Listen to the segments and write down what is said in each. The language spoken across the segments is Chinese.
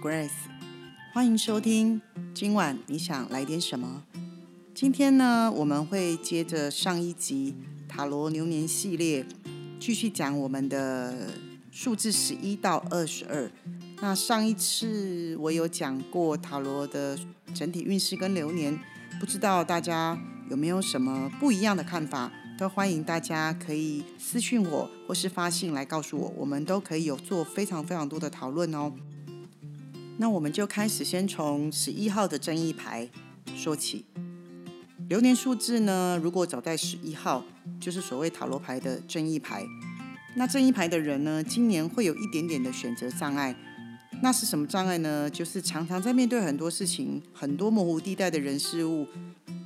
Grace，欢迎收听。今晚你想来点什么？今天呢，我们会接着上一集塔罗牛年系列，继续讲我们的数字十一到二十二。那上一次我有讲过塔罗的整体运势跟流年，不知道大家有没有什么不一样的看法？都欢迎大家可以私讯我，或是发信来告诉我，我们都可以有做非常非常多的讨论哦。那我们就开始，先从十一号的正义牌说起。流年数字呢，如果走在十一号，就是所谓塔罗牌的正义牌。那正义牌的人呢，今年会有一点点的选择障碍。那是什么障碍呢？就是常常在面对很多事情、很多模糊地带的人事物、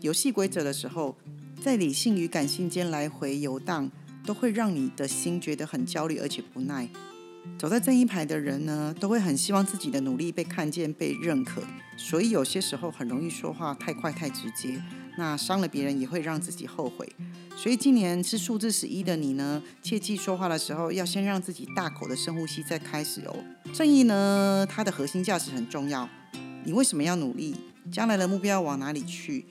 游戏规则的时候。在理性与感性间来回游荡，都会让你的心觉得很焦虑，而且不耐。走在正义牌的人呢，都会很希望自己的努力被看见、被认可，所以有些时候很容易说话太快、太直接，那伤了别人也会让自己后悔。所以今年是数字十一的你呢，切记说话的时候要先让自己大口的深呼吸再开始哦。正义呢，它的核心价值很重要。你为什么要努力？将来的目标要往哪里去？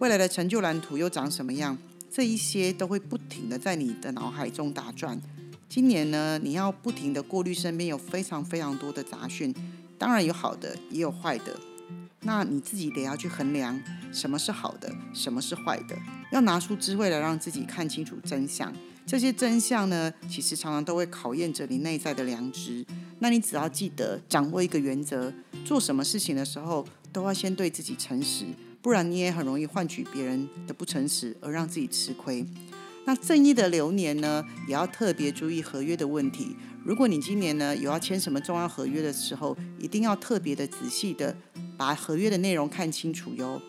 未来的成就蓝图又长什么样？这一些都会不停的在你的脑海中打转。今年呢，你要不停的过滤身边有非常非常多的杂讯，当然有好的，也有坏的。那你自己得要去衡量什么是好的，什么是坏的，要拿出智慧来让自己看清楚真相。这些真相呢，其实常常都会考验着你内在的良知。那你只要记得掌握一个原则，做什么事情的时候，都要先对自己诚实。不然你也很容易换取别人的不诚实，而让自己吃亏。那正义的流年呢，也要特别注意合约的问题。如果你今年呢有要签什么重要合约的时候，一定要特别的仔细的把合约的内容看清楚哟。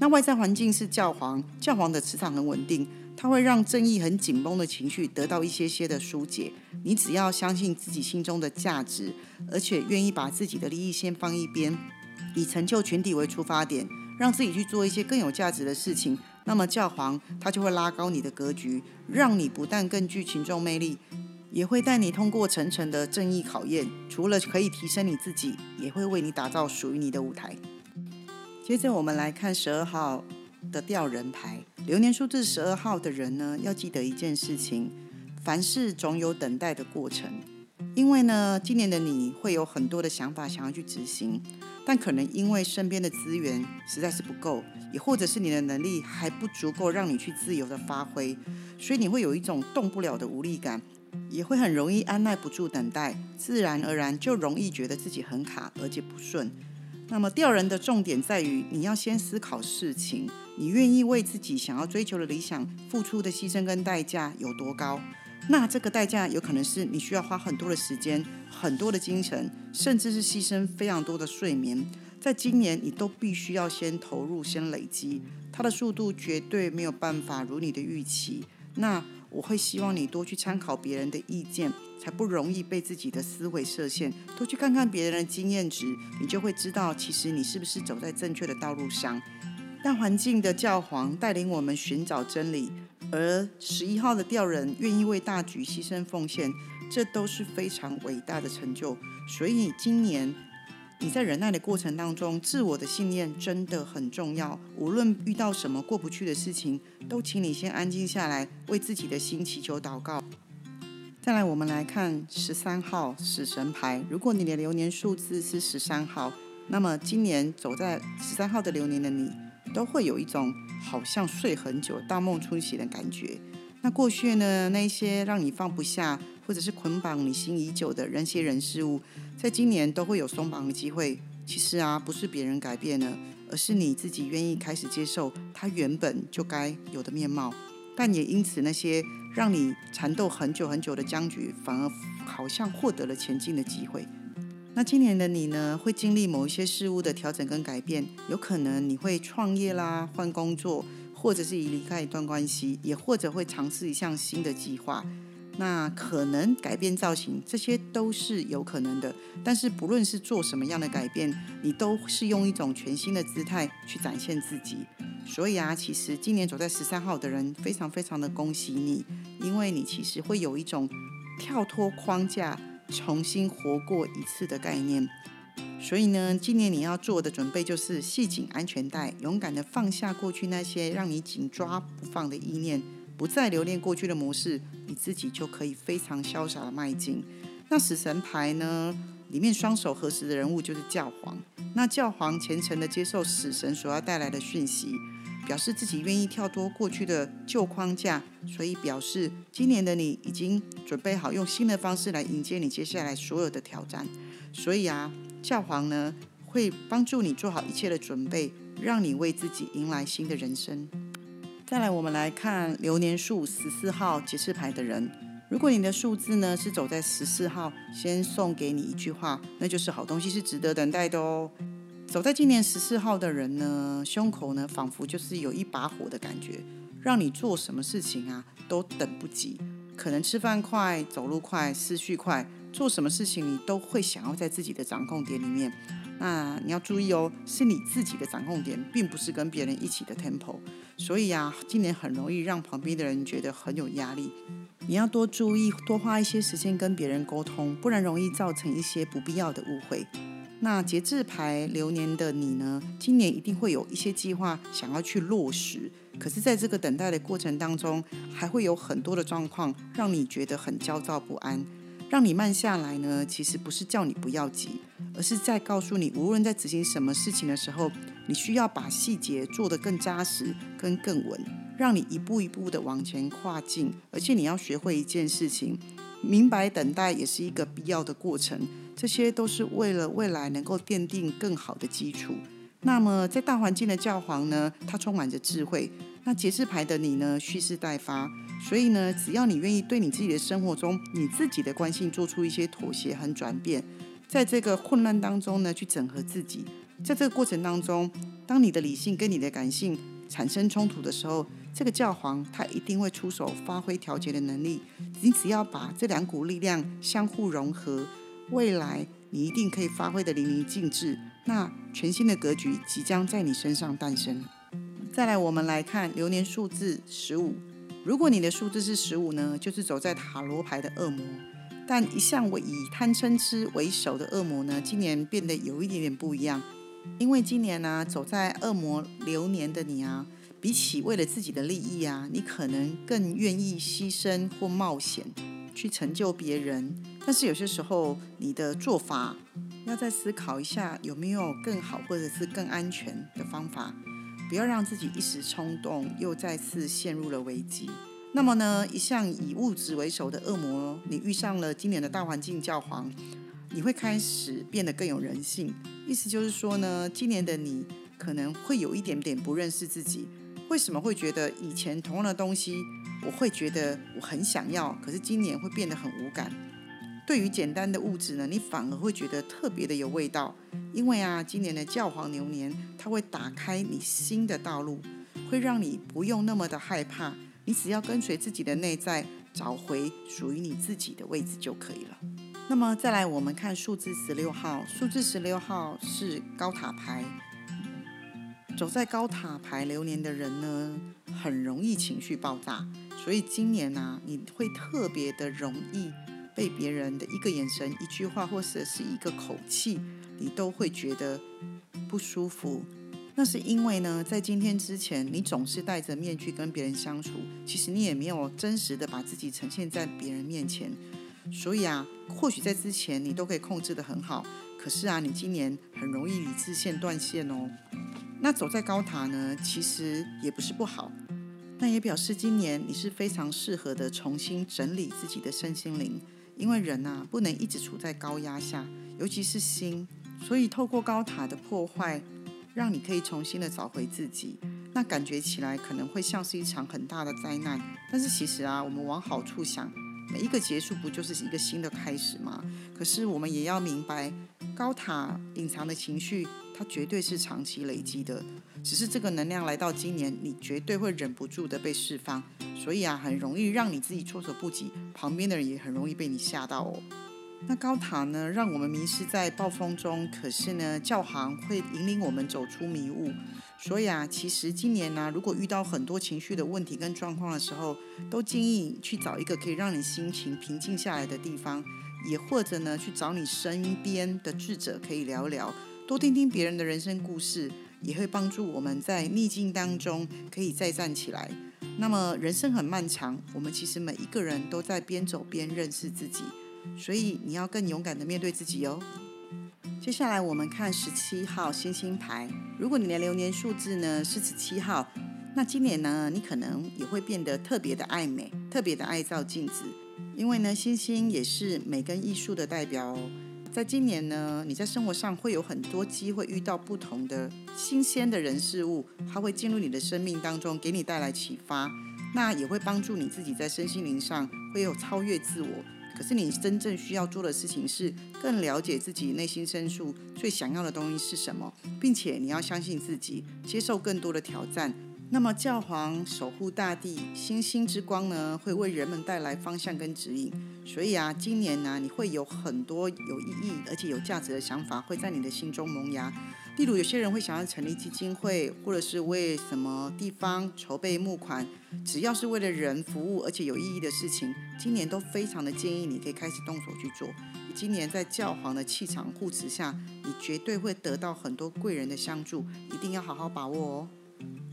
那外在环境是教皇，教皇的磁场很稳定，它会让正义很紧绷的情绪得到一些些的疏解。你只要相信自己心中的价值，而且愿意把自己的利益先放一边，以成就群体为出发点。让自己去做一些更有价值的事情，那么教皇他就会拉高你的格局，让你不但更具群众魅力，也会带你通过层层的正义考验。除了可以提升你自己，也会为你打造属于你的舞台。接着我们来看十二号的吊人牌，流年数字十二号的人呢，要记得一件事情：凡事总有等待的过程。因为呢，今年的你会有很多的想法想要去执行。但可能因为身边的资源实在是不够，也或者是你的能力还不足够让你去自由的发挥，所以你会有一种动不了的无力感，也会很容易按耐不住等待，自然而然就容易觉得自己很卡而且不顺。那么吊人的重点在于，你要先思考事情，你愿意为自己想要追求的理想付出的牺牲跟代价有多高？那这个代价有可能是你需要花很多的时间、很多的精神，甚至是牺牲非常多的睡眠。在今年，你都必须要先投入、先累积，它的速度绝对没有办法如你的预期。那我会希望你多去参考别人的意见，才不容易被自己的思维设限。多去看看别人的经验值，你就会知道，其实你是不是走在正确的道路上。大环境的教皇带领我们寻找真理。而十一号的调人愿意为大局牺牲奉献，这都是非常伟大的成就。所以今年你在忍耐的过程当中，自我的信念真的很重要。无论遇到什么过不去的事情，都请你先安静下来，为自己的心祈求祷告。再来，我们来看十三号死神牌。如果你的流年数字是十三号，那么今年走在十三号的流年的你。都会有一种好像睡很久、大梦初醒的感觉。那过去呢？那些让你放不下，或者是捆绑你心已久的人、些人、事物，在今年都会有松绑的机会。其实啊，不是别人改变了，而是你自己愿意开始接受它原本就该有的面貌。但也因此，那些让你缠斗很久很久的僵局，反而好像获得了前进的机会。那今年的你呢，会经历某一些事物的调整跟改变，有可能你会创业啦，换工作，或者是已离开一段关系，也或者会尝试一项新的计划。那可能改变造型，这些都是有可能的。但是不论是做什么样的改变，你都是用一种全新的姿态去展现自己。所以啊，其实今年走在十三号的人，非常非常的恭喜你，因为你其实会有一种跳脱框架。重新活过一次的概念，所以呢，今年你要做的准备就是系紧安全带，勇敢的放下过去那些让你紧抓不放的意念，不再留恋过去的模式，你自己就可以非常潇洒的迈进。那死神牌呢，里面双手合十的人物就是教皇，那教皇虔诚的接受死神所要带来的讯息。表示自己愿意跳脱过去的旧框架，所以表示今年的你已经准备好用新的方式来迎接你接下来所有的挑战。所以啊，教皇呢会帮助你做好一切的准备，让你为自己迎来新的人生。再来，我们来看流年数十四号节式牌的人，如果你的数字呢是走在十四号，先送给你一句话，那就是好东西是值得等待的哦。走在今年十四号的人呢，胸口呢仿佛就是有一把火的感觉，让你做什么事情啊都等不及。可能吃饭快、走路快、思绪快，做什么事情你都会想要在自己的掌控点里面。那你要注意哦，是你自己的掌控点，并不是跟别人一起的 tempo。所以啊，今年很容易让旁边的人觉得很有压力。你要多注意，多花一些时间跟别人沟通，不然容易造成一些不必要的误会。那节制牌流年的你呢？今年一定会有一些计划想要去落实，可是，在这个等待的过程当中，还会有很多的状况让你觉得很焦躁不安，让你慢下来呢。其实不是叫你不要急，而是在告诉你，无论在执行什么事情的时候，你需要把细节做得更扎实、跟更稳，让你一步一步的往前跨进。而且你要学会一件事情，明白等待也是一个必要的过程。这些都是为了未来能够奠定更好的基础。那么，在大环境的教皇呢，他充满着智慧。那节制牌的你呢，蓄势待发。所以呢，只要你愿意对你自己的生活中、你自己的关系做出一些妥协和转变，在这个混乱当中呢，去整合自己。在这个过程当中，当你的理性跟你的感性产生冲突的时候，这个教皇他一定会出手发挥调节的能力。你只要把这两股力量相互融合。未来你一定可以发挥的淋漓尽致，那全新的格局即将在你身上诞生。再来，我们来看流年数字十五。如果你的数字是十五呢，就是走在塔罗牌的恶魔。但一向为以贪嗔痴为首的恶魔呢，今年变得有一点点不一样。因为今年呢，走在恶魔流年的你啊，比起为了自己的利益啊，你可能更愿意牺牲或冒险去成就别人。但是有些时候，你的做法要再思考一下，有没有更好或者是更安全的方法，不要让自己一时冲动又再次陷入了危机。那么呢，一向以物质为首的恶魔，你遇上了今年的大环境教皇，你会开始变得更有人性。意思就是说呢，今年的你可能会有一点点不认识自己，为什么会觉得以前同样的东西，我会觉得我很想要，可是今年会变得很无感。对于简单的物质呢，你反而会觉得特别的有味道，因为啊，今年的教皇牛年，它会打开你新的道路，会让你不用那么的害怕，你只要跟随自己的内在，找回属于你自己的位置就可以了。那么再来，我们看数字十六号，数字十六号是高塔牌，走在高塔牌流年的人呢，很容易情绪爆炸，所以今年呢，你会特别的容易。被别人的一个眼神、一句话，或者是一个口气，你都会觉得不舒服。那是因为呢，在今天之前，你总是戴着面具跟别人相处，其实你也没有真实的把自己呈现在别人面前。所以啊，或许在之前你都可以控制的很好，可是啊，你今年很容易理智线断线哦。那走在高塔呢，其实也不是不好，那也表示今年你是非常适合的重新整理自己的身心灵。因为人呐，不能一直处在高压下，尤其是心，所以透过高塔的破坏，让你可以重新的找回自己，那感觉起来可能会像是一场很大的灾难。但是其实啊，我们往好处想，每一个结束不就是一个新的开始吗？可是我们也要明白，高塔隐藏的情绪，绝对是长期累积的。只是这个能量来到今年，你绝对会忍不住的被释放。所以啊，很容易让你自己措手不及，旁边的人也很容易被你吓到哦。那高塔呢，让我们迷失在暴风中，可是呢，教行会引领我们走出迷雾。所以啊，其实今年呢，如果遇到很多情绪的问题跟状况的时候，都建议去找一个可以让你心情平静下来的地方，也或者呢，去找你身边的智者可以聊聊，多听听别人的人生故事，也会帮助我们在逆境当中可以再站起来。那么人生很漫长，我们其实每一个人都在边走边认识自己，所以你要更勇敢的面对自己哦。接下来我们看十七号星星牌，如果你的流年数字呢是十七号，那今年呢你可能也会变得特别的爱美，特别的爱照镜子，因为呢星星也是美跟艺术的代表哦。在今年呢，你在生活上会有很多机会遇到不同的新鲜的人事物，它会进入你的生命当中，给你带来启发。那也会帮助你自己在身心灵上会有超越自我。可是你真正需要做的事情是更了解自己内心深处最想要的东西是什么，并且你要相信自己，接受更多的挑战。那么教皇守护大地，星星之光呢，会为人们带来方向跟指引。所以啊，今年呢，你会有很多有意义而且有价值的想法会在你的心中萌芽。例如，有些人会想要成立基金会，或者是为什么地方筹备募款，只要是为了人服务而且有意义的事情，今年都非常的建议你可以开始动手去做。今年在教皇的气场护持下，你绝对会得到很多贵人的相助，一定要好好把握哦。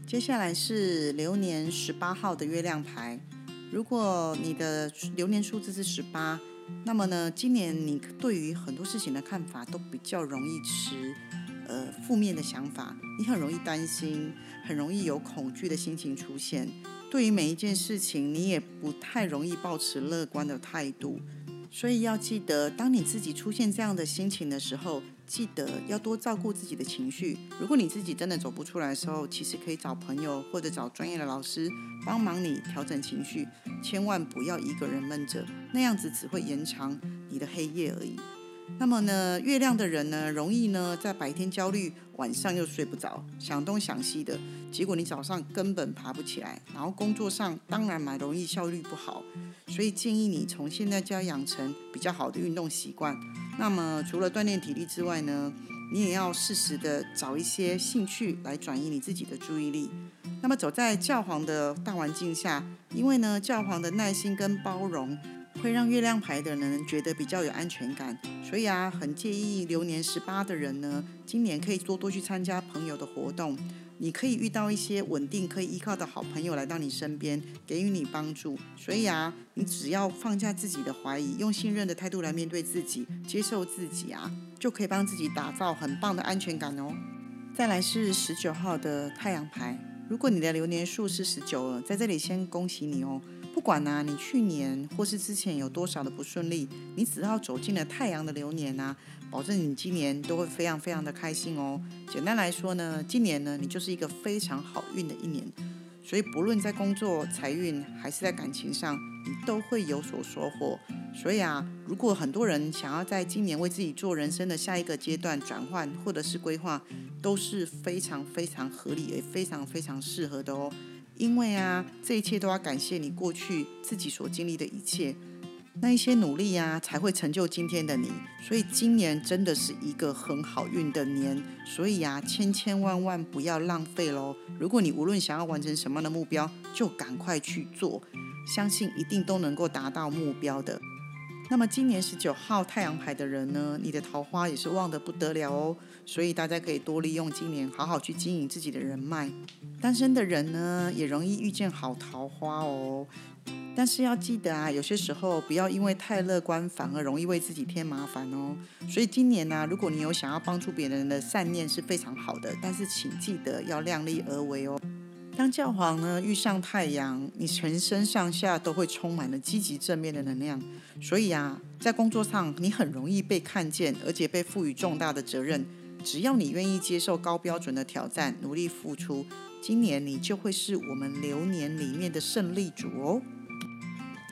接下来是流年十八号的月亮牌。如果你的流年数字是十八，那么呢，今年你对于很多事情的看法都比较容易持呃负面的想法，你很容易担心，很容易有恐惧的心情出现。对于每一件事情，你也不太容易保持乐观的态度。所以要记得，当你自己出现这样的心情的时候，记得要多照顾自己的情绪。如果你自己真的走不出来的时候，其实可以找朋友或者找专业的老师帮忙你调整情绪。千万不要一个人闷着，那样子只会延长你的黑夜而已。那么呢，月亮的人呢，容易呢在白天焦虑，晚上又睡不着，想东想西的，结果你早上根本爬不起来，然后工作上当然蛮容易效率不好。所以建议你从现在就要养成比较好的运动习惯。那么除了锻炼体力之外呢，你也要适时的找一些兴趣来转移你自己的注意力。那么走在教皇的大环境下，因为呢教皇的耐心跟包容。会让月亮牌的人觉得比较有安全感，所以啊，很介意流年十八的人呢，今年可以多多去参加朋友的活动，你可以遇到一些稳定可以依靠的好朋友来到你身边，给予你帮助。所以啊，你只要放下自己的怀疑，用信任的态度来面对自己，接受自己啊，就可以帮自己打造很棒的安全感哦。再来是十九号的太阳牌，如果你的流年数是十九了，在这里先恭喜你哦。不管呢，你去年或是之前有多少的不顺利，你只要走进了太阳的流年啊，保证你今年都会非常非常的开心哦。简单来说呢，今年呢，你就是一个非常好运的一年，所以不论在工作、财运还是在感情上，你都会有所收获。所以啊，如果很多人想要在今年为自己做人生的下一个阶段转换或者是规划，都是非常非常合理也非常非常适合的哦。因为啊，这一切都要感谢你过去自己所经历的一切，那一些努力呀，才会成就今天的你。所以今年真的是一个很好运的年，所以啊，千千万万不要浪费喽。如果你无论想要完成什么样的目标，就赶快去做，相信一定都能够达到目标的。那么今年十九号太阳牌的人呢，你的桃花也是旺得不得了哦，所以大家可以多利用今年，好好去经营自己的人脉。单身的人呢，也容易遇见好桃花哦。但是要记得啊，有些时候不要因为太乐观，反而容易为自己添麻烦哦。所以今年呢，如果你有想要帮助别人的善念是非常好的，但是请记得要量力而为哦。当教皇呢遇上太阳，你全身上下都会充满了积极正面的能量，所以啊，在工作上你很容易被看见，而且被赋予重大的责任。只要你愿意接受高标准的挑战，努力付出，今年你就会是我们流年里面的胜利组哦。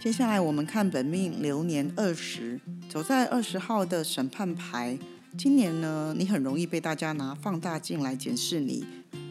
接下来我们看本命流年二十，走在二十号的审判牌。今年呢，你很容易被大家拿放大镜来检视你。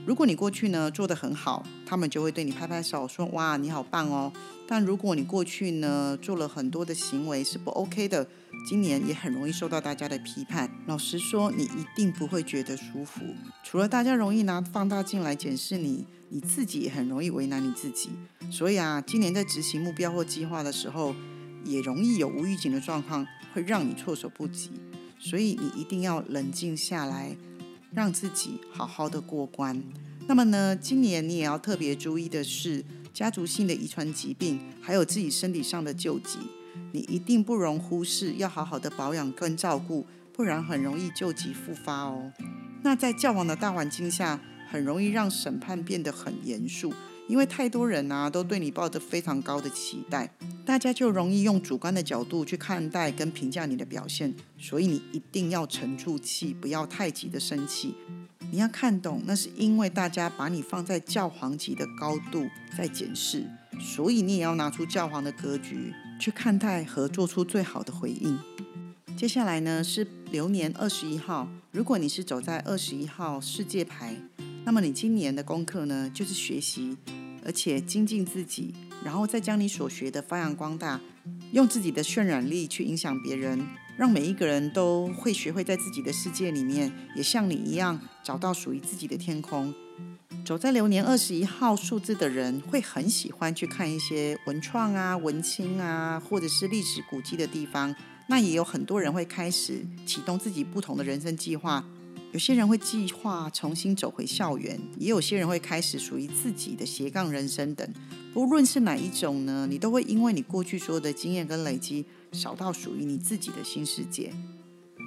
如果你过去呢做得很好，他们就会对你拍拍手说：“哇，你好棒哦！”但如果你过去呢做了很多的行为是不 OK 的，今年也很容易受到大家的批判。老实说，你一定不会觉得舒服。除了大家容易拿放大镜来检视你，你自己也很容易为难你自己。所以啊，今年在执行目标或计划的时候，也容易有无预警的状况，会让你措手不及。所以你一定要冷静下来。让自己好好的过关。那么呢，今年你也要特别注意的是家族性的遗传疾病，还有自己身体上的救急，你一定不容忽视，要好好的保养跟照顾，不然很容易救急复发哦。那在较往的大环境下，很容易让审判变得很严肃。因为太多人啊，都对你抱着非常高的期待，大家就容易用主观的角度去看待跟评价你的表现，所以你一定要沉住气，不要太急的生气。你要看懂，那是因为大家把你放在教皇级的高度在检视，所以你也要拿出教皇的格局去看待和做出最好的回应。接下来呢是流年二十一号，如果你是走在二十一号世界牌，那么你今年的功课呢就是学习。而且精进自己，然后再将你所学的发扬光大，用自己的渲染力去影响别人，让每一个人都会学会在自己的世界里面，也像你一样找到属于自己的天空。走在流年二十一号数字的人，会很喜欢去看一些文创啊、文青啊，或者是历史古迹的地方。那也有很多人会开始启动自己不同的人生计划。有些人会计划重新走回校园，也有些人会开始属于自己的斜杠人生等。不论是哪一种呢，你都会因为你过去所有的经验跟累积，找到属于你自己的新世界。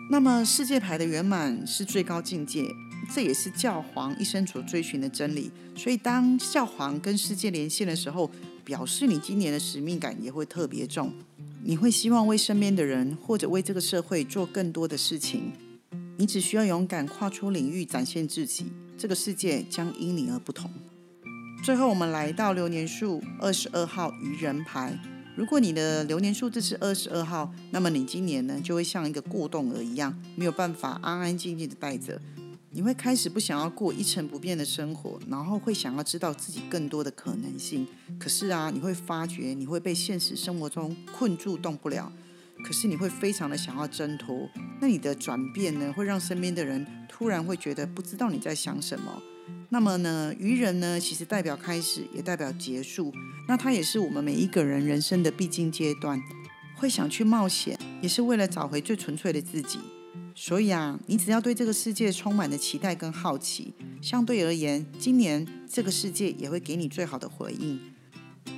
那么世界牌的圆满是最高境界，这也是教皇一生所追寻的真理。所以当教皇跟世界连线的时候，表示你今年的使命感也会特别重。你会希望为身边的人或者为这个社会做更多的事情。你只需要勇敢跨出领域，展现自己，这个世界将因你而不同。最后，我们来到流年数二十二号愚人牌。如果你的流年数字是二十二号，那么你今年呢就会像一个过动儿一样，没有办法安安静静的待着。你会开始不想要过一成不变的生活，然后会想要知道自己更多的可能性。可是啊，你会发觉你会被现实生活中困住，动不了。可是你会非常的想要挣脱，那你的转变呢，会让身边的人突然会觉得不知道你在想什么。那么呢，愚人呢，其实代表开始，也代表结束。那它也是我们每一个人人生的必经阶段，会想去冒险，也是为了找回最纯粹的自己。所以啊，你只要对这个世界充满了期待跟好奇，相对而言，今年这个世界也会给你最好的回应。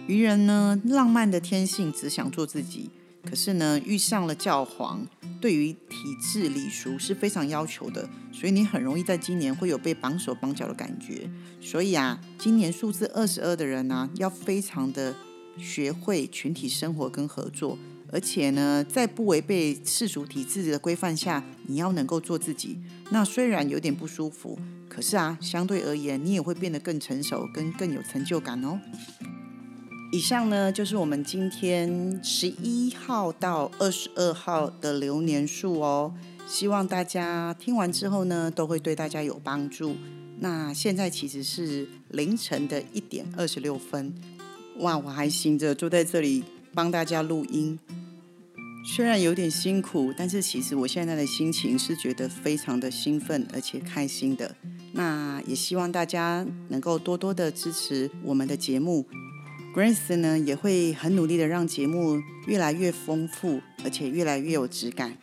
愚人呢，浪漫的天性，只想做自己。可是呢，遇上了教皇，对于体制礼俗是非常要求的，所以你很容易在今年会有被绑手绑脚的感觉。所以啊，今年数字二十二的人呢，要非常的学会群体生活跟合作，而且呢，在不违背世俗体制的规范下，你要能够做自己。那虽然有点不舒服，可是啊，相对而言，你也会变得更成熟跟更有成就感哦。以上呢就是我们今天十一号到二十二号的流年数哦，希望大家听完之后呢都会对大家有帮助。那现在其实是凌晨的一点二十六分，哇，我还醒着坐在这里帮大家录音，虽然有点辛苦，但是其实我现在的心情是觉得非常的兴奋而且开心的。那也希望大家能够多多的支持我们的节目。Grace 呢也会很努力的让节目越来越丰富，而且越来越有质感。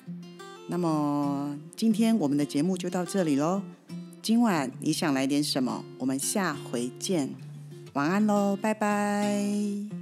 那么今天我们的节目就到这里喽。今晚你想来点什么？我们下回见，晚安喽，拜拜。